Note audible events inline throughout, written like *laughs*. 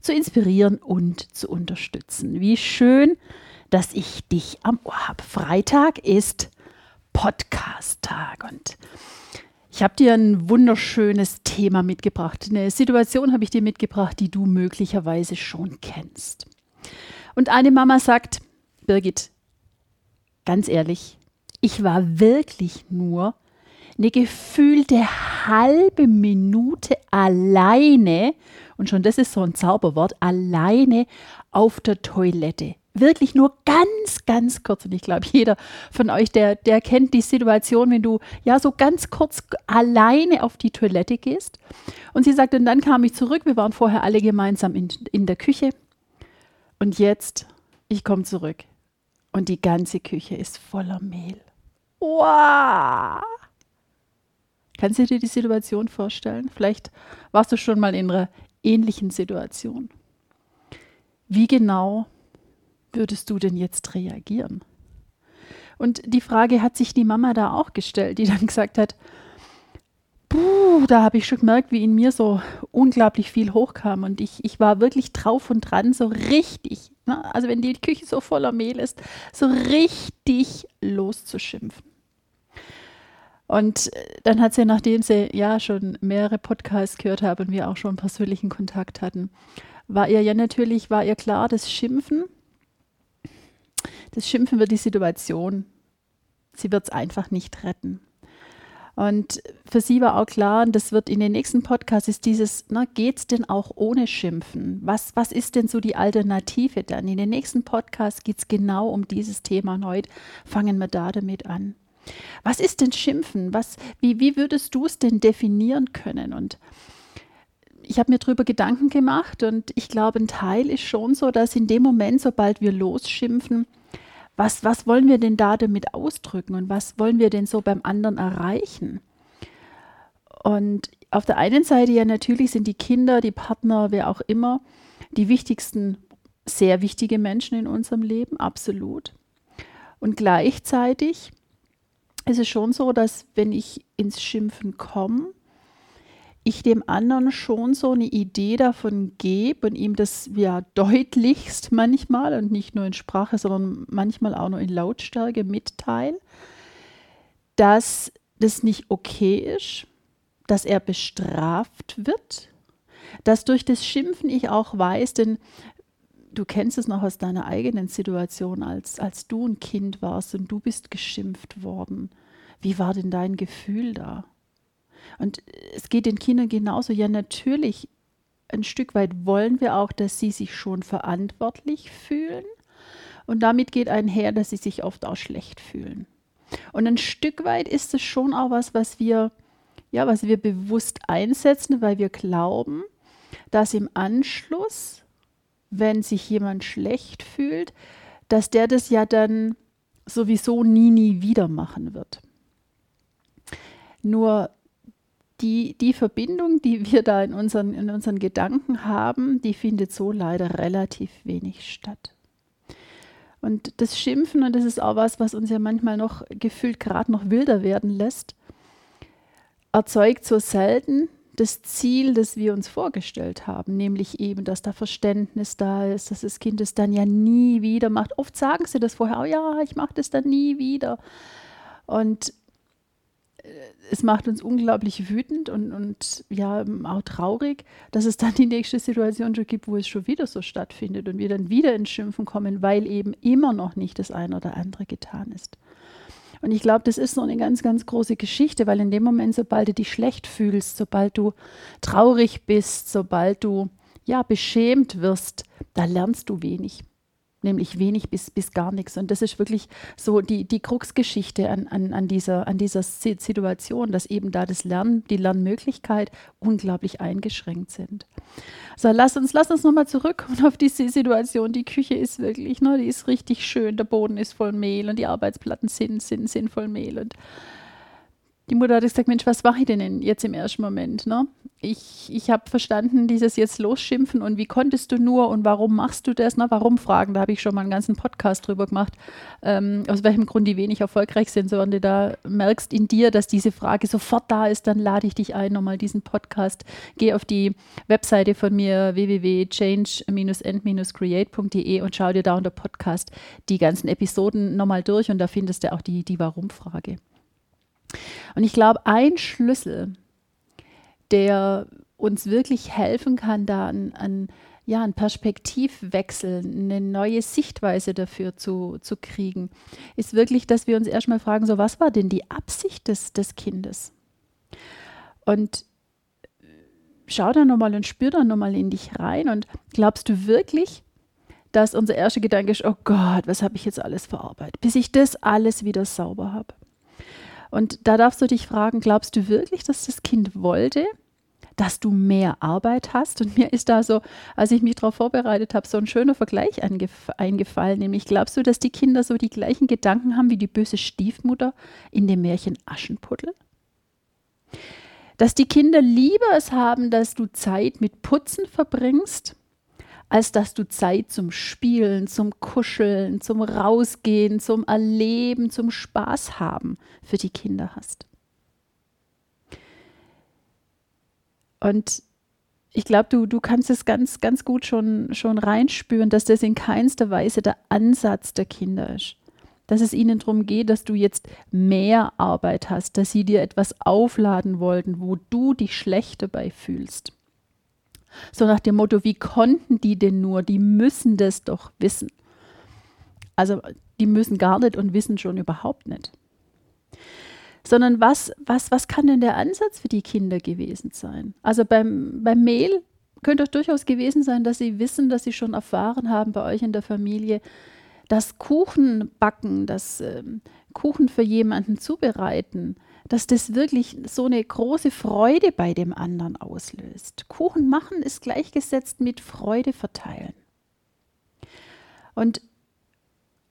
zu inspirieren und zu unterstützen. Wie schön, dass ich dich am Ohr habe. Freitag ist Podcast-Tag und ich habe dir ein wunderschönes Thema mitgebracht. Eine Situation habe ich dir mitgebracht, die du möglicherweise schon kennst. Und eine Mama sagt, Birgit, ganz ehrlich, ich war wirklich nur eine gefühlte halbe Minute alleine und schon das ist so ein Zauberwort, alleine auf der Toilette. Wirklich nur ganz, ganz kurz. Und ich glaube, jeder von euch, der, der kennt die Situation, wenn du ja so ganz kurz alleine auf die Toilette gehst. Und sie sagt, und dann kam ich zurück. Wir waren vorher alle gemeinsam in, in der Küche. Und jetzt, ich komme zurück. Und die ganze Küche ist voller Mehl. Wow! Kannst du dir die Situation vorstellen? Vielleicht warst du schon mal in einer ähnlichen Situation. Wie genau würdest du denn jetzt reagieren? Und die Frage hat sich die Mama da auch gestellt, die dann gesagt hat, Puh, da habe ich schon gemerkt, wie in mir so unglaublich viel hochkam. Und ich, ich war wirklich drauf und dran, so richtig, ne? also wenn die Küche so voller Mehl ist, so richtig loszuschimpfen. Und äh, dann hat sie, nachdem sie ja schon mehrere Podcasts gehört hat und wir auch schon persönlichen Kontakt hatten, war ihr ja natürlich, war ihr klar, das Schimpfen, das Schimpfen wird die Situation, sie wird es einfach nicht retten. Und für sie war auch klar, und das wird in den nächsten Podcasts, ist dieses, geht es denn auch ohne Schimpfen? Was, was ist denn so die Alternative dann? In den nächsten Podcasts geht es genau um dieses Thema und heute fangen wir da damit an. Was ist denn Schimpfen? Was, wie, wie würdest du es denn definieren können? Und ich habe mir darüber Gedanken gemacht und ich glaube, ein Teil ist schon so, dass in dem Moment, sobald wir losschimpfen, was, was wollen wir denn da damit ausdrücken und was wollen wir denn so beim anderen erreichen? Und auf der einen Seite ja natürlich sind die Kinder, die Partner, wer auch immer, die wichtigsten, sehr wichtige Menschen in unserem Leben, absolut. Und gleichzeitig ist es schon so, dass wenn ich ins Schimpfen komme, ich dem anderen schon so eine Idee davon gebe und ihm das ja deutlichst manchmal und nicht nur in Sprache, sondern manchmal auch nur in Lautstärke mitteile, dass das nicht okay ist, dass er bestraft wird, dass durch das Schimpfen ich auch weiß, denn du kennst es noch aus deiner eigenen Situation, als, als du ein Kind warst und du bist geschimpft worden. Wie war denn dein Gefühl da? Und es geht den Kindern genauso. Ja, natürlich, ein Stück weit wollen wir auch, dass sie sich schon verantwortlich fühlen. Und damit geht einher, dass sie sich oft auch schlecht fühlen. Und ein Stück weit ist es schon auch was, was wir, ja, was wir bewusst einsetzen, weil wir glauben, dass im Anschluss wenn sich jemand schlecht fühlt, dass der das ja dann sowieso nie, nie wieder machen wird. Nur die, die Verbindung, die wir da in unseren, in unseren Gedanken haben, die findet so leider relativ wenig statt. Und das Schimpfen, und das ist auch was, was uns ja manchmal noch gefühlt gerade noch wilder werden lässt, erzeugt so selten das Ziel, das wir uns vorgestellt haben, nämlich eben, dass da Verständnis da ist, dass das Kind es dann ja nie wieder macht. Oft sagen sie das vorher, oh ja, ich mache das dann nie wieder. Und äh, es macht uns unglaublich wütend und, und ja auch traurig, dass es dann die nächste Situation schon gibt, wo es schon wieder so stattfindet und wir dann wieder ins Schimpfen kommen, weil eben immer noch nicht das eine oder andere getan ist. Und ich glaube, das ist so eine ganz, ganz große Geschichte, weil in dem Moment, sobald du dich schlecht fühlst, sobald du traurig bist, sobald du ja beschämt wirst, da lernst du wenig. Nämlich wenig bis, bis gar nichts. Und das ist wirklich so die, die Kruxgeschichte an, an, an, dieser, an dieser Situation, dass eben da das Lernen, die Lernmöglichkeit unglaublich eingeschränkt sind. So, lass uns, lass uns nochmal zurückkommen *laughs* auf diese Situation. Die Küche ist wirklich, ne, die ist richtig schön, der Boden ist voll Mehl und die Arbeitsplatten sind, sind, sind voll Mehl. Und die Mutter hat gesagt, Mensch, was mache ich denn jetzt im ersten Moment? Ne? Ich, ich habe verstanden, dieses jetzt losschimpfen und wie konntest du nur und warum machst du das? Ne? Warum fragen? Da habe ich schon mal einen ganzen Podcast drüber gemacht, ähm, aus welchem Grund die wenig erfolgreich sind. So, wenn du da merkst in dir, dass diese Frage sofort da ist, dann lade ich dich ein, nochmal diesen Podcast. Geh auf die Webseite von mir www.change-end-create.de und schau dir da unter Podcast die ganzen Episoden nochmal durch und da findest du auch die, die Warum-Frage. Und ich glaube, ein Schlüssel, der uns wirklich helfen kann, da an, an ja, einen Perspektivwechsel, eine neue Sichtweise dafür zu, zu kriegen, ist wirklich, dass wir uns erstmal fragen, so was war denn die Absicht des, des Kindes? Und schau da nochmal und spür da nochmal in dich rein und glaubst du wirklich, dass unser erster Gedanke ist, oh Gott, was habe ich jetzt alles verarbeitet, bis ich das alles wieder sauber habe? Und da darfst du dich fragen, glaubst du wirklich, dass das Kind wollte, dass du mehr Arbeit hast? Und mir ist da so, als ich mich darauf vorbereitet habe, so ein schöner Vergleich eingefallen. Nämlich, glaubst du, dass die Kinder so die gleichen Gedanken haben wie die böse Stiefmutter in dem Märchen Aschenputtel? Dass die Kinder lieber es haben, dass du Zeit mit Putzen verbringst, als dass du Zeit zum Spielen, zum Kuscheln, zum Rausgehen, zum Erleben, zum Spaß haben für die Kinder hast. Und ich glaube, du, du kannst es ganz, ganz gut schon, schon reinspüren, dass das in keinster Weise der Ansatz der Kinder ist. Dass es ihnen darum geht, dass du jetzt mehr Arbeit hast, dass sie dir etwas aufladen wollten, wo du dich schlecht dabei fühlst. So nach dem Motto, wie konnten die denn nur? Die müssen das doch wissen. Also die müssen gar nicht und wissen schon überhaupt nicht. Sondern was, was, was kann denn der Ansatz für die Kinder gewesen sein? Also beim, beim Mehl könnte doch durchaus gewesen sein, dass sie wissen, dass sie schon erfahren haben bei euch in der Familie, dass Kuchen backen, dass äh, Kuchen für jemanden zubereiten, dass das wirklich so eine große Freude bei dem anderen auslöst. Kuchen machen ist gleichgesetzt mit Freude verteilen. Und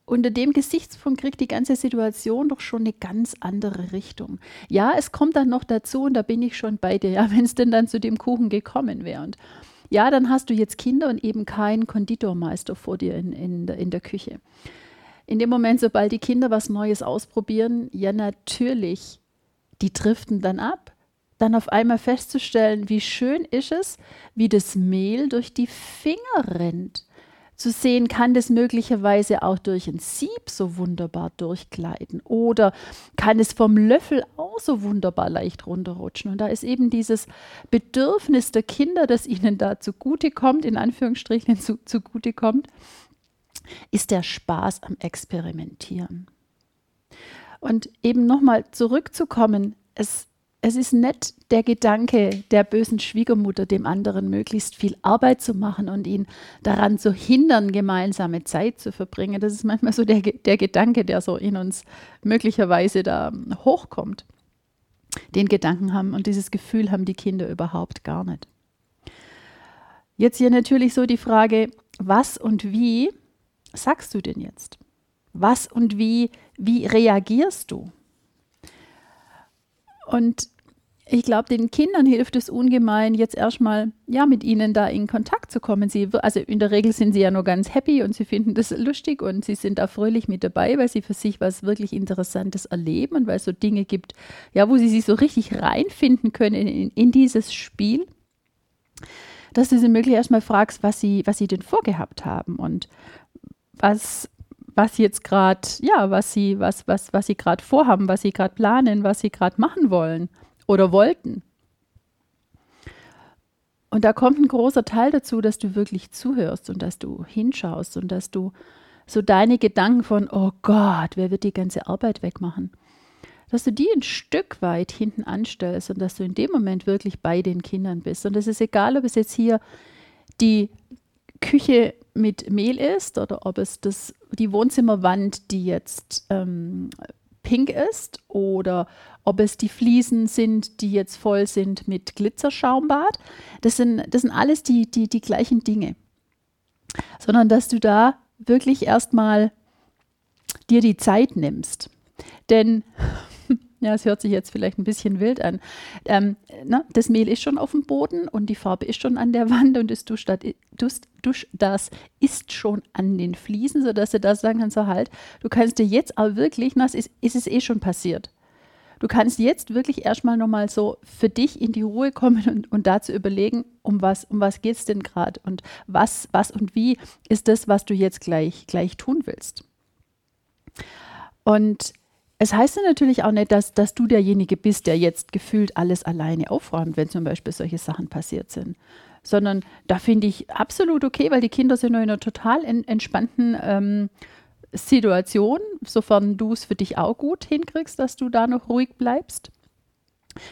unter dem Gesichtspunkt kriegt die ganze Situation doch schon eine ganz andere Richtung. Ja, es kommt dann noch dazu, und da bin ich schon bei dir, ja, *laughs* wenn es denn dann zu dem Kuchen gekommen wäre. Und ja, dann hast du jetzt Kinder und eben keinen Konditormeister vor dir in, in, der, in der Küche. In dem Moment, sobald die Kinder was Neues ausprobieren, ja, natürlich die driften dann ab. Dann auf einmal festzustellen, wie schön ist es, wie das Mehl durch die Finger rennt. Zu sehen, kann das möglicherweise auch durch ein Sieb so wunderbar durchgleiten oder kann es vom Löffel auch so wunderbar leicht runterrutschen. Und da ist eben dieses Bedürfnis der Kinder, das ihnen da zugute kommt, in Anführungsstrichen zu, zugute kommt, ist der Spaß am Experimentieren. Und eben nochmal zurückzukommen, es, es ist nicht der Gedanke der bösen Schwiegermutter, dem anderen möglichst viel Arbeit zu machen und ihn daran zu hindern, gemeinsame Zeit zu verbringen. Das ist manchmal so der, der Gedanke, der so in uns möglicherweise da hochkommt. Den Gedanken haben und dieses Gefühl haben die Kinder überhaupt gar nicht. Jetzt hier natürlich so die Frage, was und wie sagst du denn jetzt? Was und wie, wie reagierst du? Und ich glaube, den Kindern hilft es ungemein, jetzt erstmal ja mit ihnen da in Kontakt zu kommen. Sie, also in der Regel sind sie ja nur ganz happy und sie finden das lustig und sie sind da fröhlich mit dabei, weil sie für sich was wirklich Interessantes erleben und weil es so Dinge gibt, ja, wo sie sich so richtig reinfinden können in, in dieses Spiel. Dass du sie möglich erstmal fragst, was sie, was sie denn vorgehabt haben und was was jetzt gerade, ja, was sie, was, was, was sie gerade vorhaben, was sie gerade planen, was sie gerade machen wollen oder wollten. Und da kommt ein großer Teil dazu, dass du wirklich zuhörst und dass du hinschaust und dass du so deine Gedanken von, oh Gott, wer wird die ganze Arbeit wegmachen? Dass du die ein Stück weit hinten anstellst und dass du in dem Moment wirklich bei den Kindern bist. Und es ist egal, ob es jetzt hier die Küche mit Mehl ist oder ob es das, die Wohnzimmerwand, die jetzt ähm, pink ist oder ob es die Fliesen sind, die jetzt voll sind mit Glitzerschaumbad. Das sind, das sind alles die, die, die gleichen Dinge. Sondern dass du da wirklich erstmal dir die Zeit nimmst. Denn ja, es hört sich jetzt vielleicht ein bisschen wild an. Ähm, ne, das Mehl ist schon auf dem Boden und die Farbe ist schon an der Wand und das Duschdas, Dusch, das ist schon an den Fliesen, sodass du da sagen kannst, so halt, du kannst dir jetzt auch wirklich, na, es ist, ist es eh schon passiert. Du kannst jetzt wirklich erstmal nochmal so für dich in die Ruhe kommen und, und dazu überlegen, um was, um was geht es denn gerade und was, was und wie ist das, was du jetzt gleich, gleich tun willst. Und es heißt ja natürlich auch nicht, dass, dass du derjenige bist, der jetzt gefühlt alles alleine aufräumt, wenn zum Beispiel solche Sachen passiert sind. Sondern da finde ich absolut okay, weil die Kinder sind in einer total en entspannten ähm, Situation, sofern du es für dich auch gut hinkriegst, dass du da noch ruhig bleibst,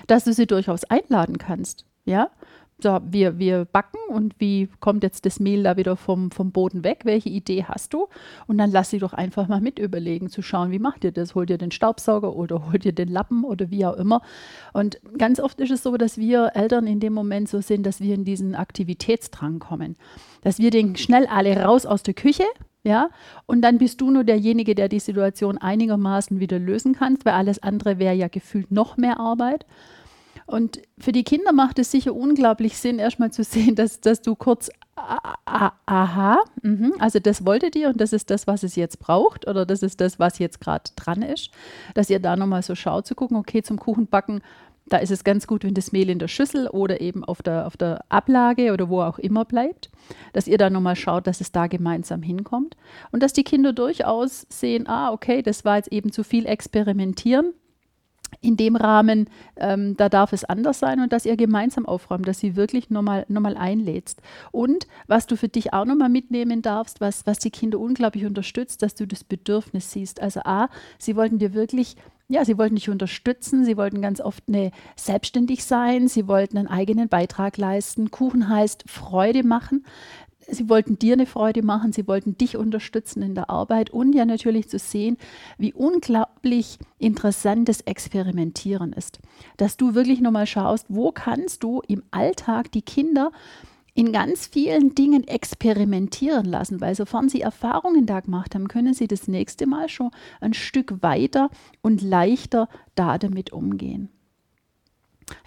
dass du sie durchaus einladen kannst. Ja, so, wir, wir backen und wie kommt jetzt das Mehl da wieder vom, vom Boden weg? Welche Idee hast du? Und dann lass sie doch einfach mal mit überlegen, zu schauen, wie macht ihr das? Holt ihr den Staubsauger oder *laughs* holt ihr den Lappen oder wie auch immer? Und ganz oft ist es so, dass wir Eltern in dem Moment so sind, dass wir in diesen Aktivitätsdrang kommen. Dass wir denken, schnell alle raus aus der Küche, ja, und dann bist du nur derjenige, der die Situation einigermaßen wieder lösen kann, weil alles andere wäre ja gefühlt noch mehr Arbeit. Und für die Kinder macht es sicher unglaublich Sinn, erstmal zu sehen, dass, dass du kurz, aha, mh, also das wolltet ihr und das ist das, was es jetzt braucht oder das ist das, was jetzt gerade dran ist. Dass ihr da nochmal so schaut, zu gucken, okay, zum Kuchenbacken, da ist es ganz gut, wenn das Mehl in der Schüssel oder eben auf der, auf der Ablage oder wo auch immer bleibt. Dass ihr da nochmal schaut, dass es da gemeinsam hinkommt. Und dass die Kinder durchaus sehen, ah, okay, das war jetzt eben zu viel experimentieren in dem Rahmen, ähm, da darf es anders sein und dass ihr gemeinsam aufräumt, dass sie wirklich nochmal noch mal einlädst. Und was du für dich auch nochmal mitnehmen darfst, was, was die Kinder unglaublich unterstützt, dass du das Bedürfnis siehst. Also A, sie wollten dir wirklich ja, sie wollten dich unterstützen, sie wollten ganz oft eine, selbstständig sein, sie wollten einen eigenen Beitrag leisten. Kuchen heißt Freude machen sie wollten dir eine Freude machen, sie wollten dich unterstützen in der Arbeit und ja natürlich zu sehen, wie unglaublich interessant das Experimentieren ist. Dass du wirklich nochmal schaust, wo kannst du im Alltag die Kinder in ganz vielen Dingen experimentieren lassen, weil sofern sie Erfahrungen da gemacht haben, können sie das nächste Mal schon ein Stück weiter und leichter da damit umgehen.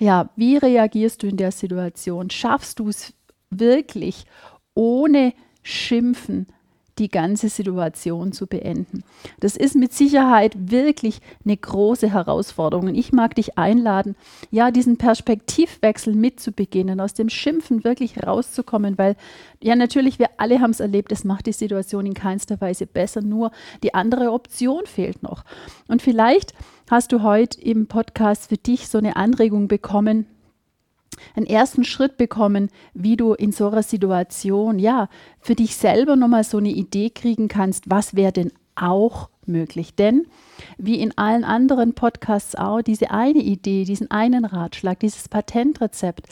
Ja, wie reagierst du in der Situation? Schaffst du es wirklich, ohne Schimpfen die ganze Situation zu beenden. Das ist mit Sicherheit wirklich eine große Herausforderung. Und ich mag dich einladen, ja, diesen Perspektivwechsel mitzubeginnen, aus dem Schimpfen wirklich rauszukommen, weil ja, natürlich, wir alle haben es erlebt, es macht die Situation in keinster Weise besser, nur die andere Option fehlt noch. Und vielleicht hast du heute im Podcast für dich so eine Anregung bekommen, einen ersten Schritt bekommen, wie du in so einer Situation, ja, für dich selber nochmal so eine Idee kriegen kannst, was wäre denn auch möglich. Denn wie in allen anderen Podcasts auch, diese eine Idee, diesen einen Ratschlag, dieses Patentrezept,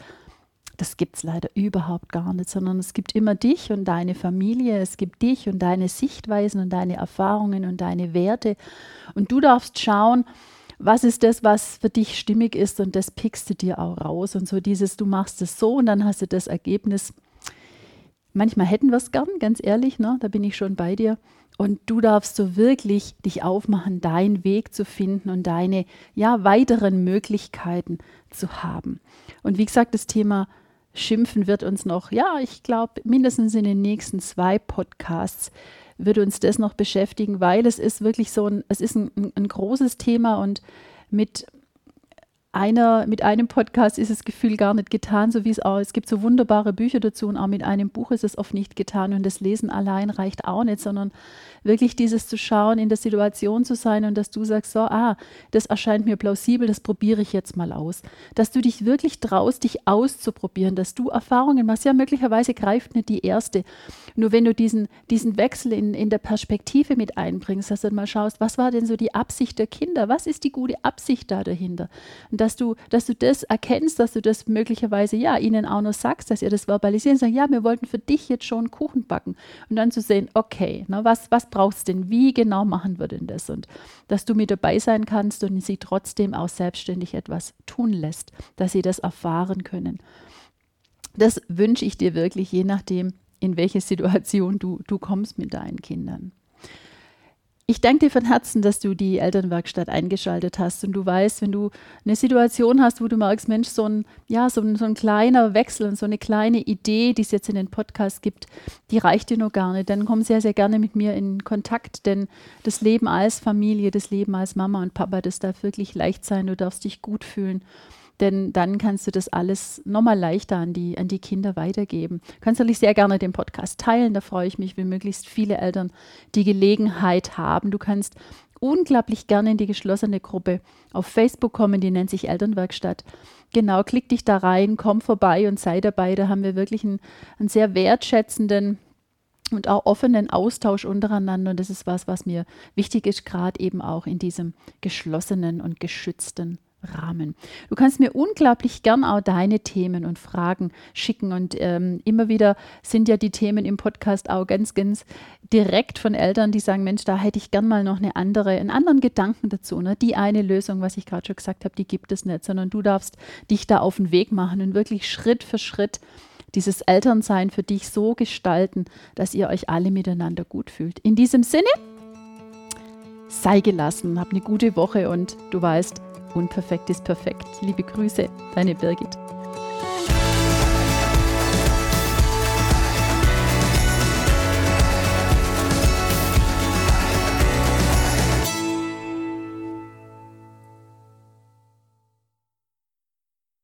das gibt es leider überhaupt gar nicht, sondern es gibt immer dich und deine Familie, es gibt dich und deine Sichtweisen und deine Erfahrungen und deine Werte. Und du darfst schauen, was ist das, was für dich stimmig ist und das pickst du dir auch raus. Und so dieses, du machst es so und dann hast du das Ergebnis. Manchmal hätten wir es gern, ganz ehrlich, ne? da bin ich schon bei dir. Und du darfst so wirklich dich aufmachen, deinen Weg zu finden und deine ja, weiteren Möglichkeiten zu haben. Und wie gesagt, das Thema Schimpfen wird uns noch, ja, ich glaube, mindestens in den nächsten zwei Podcasts würde uns das noch beschäftigen, weil es ist wirklich so ein, es ist ein, ein großes Thema und mit einer, mit einem Podcast ist das Gefühl gar nicht getan, so wie es auch, es gibt so wunderbare Bücher dazu und auch mit einem Buch ist es oft nicht getan und das Lesen allein reicht auch nicht, sondern wirklich dieses zu schauen, in der Situation zu sein und dass du sagst, so, ah, das erscheint mir plausibel, das probiere ich jetzt mal aus. Dass du dich wirklich traust, dich auszuprobieren, dass du Erfahrungen machst. Ja, möglicherweise greift nicht die erste. Nur wenn du diesen, diesen Wechsel in, in der Perspektive mit einbringst, dass du mal schaust, was war denn so die Absicht der Kinder? Was ist die gute Absicht da dahinter? Und dass du, dass du das erkennst, dass du das möglicherweise ja ihnen auch noch sagst, dass ihr das verbalisieren und sagst, ja, wir wollten für dich jetzt schon Kuchen backen. Und dann zu sehen, okay, na, was, was brauchst du denn? Wie genau machen wir denn das? Und dass du mit dabei sein kannst und sie trotzdem auch selbstständig etwas tun lässt, dass sie das erfahren können. Das wünsche ich dir wirklich, je nachdem, in welche Situation du, du kommst mit deinen Kindern. Ich danke dir von Herzen, dass du die Elternwerkstatt eingeschaltet hast und du weißt, wenn du eine Situation hast, wo du merkst, Mensch, so ein, ja, so ein, so ein kleiner Wechsel und so eine kleine Idee, die es jetzt in den Podcast gibt, die reicht dir noch gar nicht, dann komm sehr, sehr gerne mit mir in Kontakt, denn das Leben als Familie, das Leben als Mama und Papa, das darf wirklich leicht sein, du darfst dich gut fühlen denn dann kannst du das alles nochmal leichter an die, an die Kinder weitergeben. Du kannst natürlich sehr gerne den Podcast teilen, da freue ich mich, wenn möglichst viele Eltern die Gelegenheit haben. Du kannst unglaublich gerne in die geschlossene Gruppe auf Facebook kommen, die nennt sich Elternwerkstatt. Genau, klick dich da rein, komm vorbei und sei dabei. Da haben wir wirklich einen, einen sehr wertschätzenden und auch offenen Austausch untereinander. Und das ist was, was mir wichtig ist, gerade eben auch in diesem geschlossenen und geschützten Rahmen. Du kannst mir unglaublich gern auch deine Themen und Fragen schicken und ähm, immer wieder sind ja die Themen im Podcast auch ganz, ganz direkt von Eltern, die sagen, Mensch, da hätte ich gern mal noch eine andere, einen anderen Gedanken dazu. Ne? Die eine Lösung, was ich gerade schon gesagt habe, die gibt es nicht, sondern du darfst dich da auf den Weg machen und wirklich Schritt für Schritt dieses Elternsein für dich so gestalten, dass ihr euch alle miteinander gut fühlt. In diesem Sinne, sei gelassen, hab eine gute Woche und du weißt, Unperfekt ist perfekt. Liebe Grüße, deine Birgit.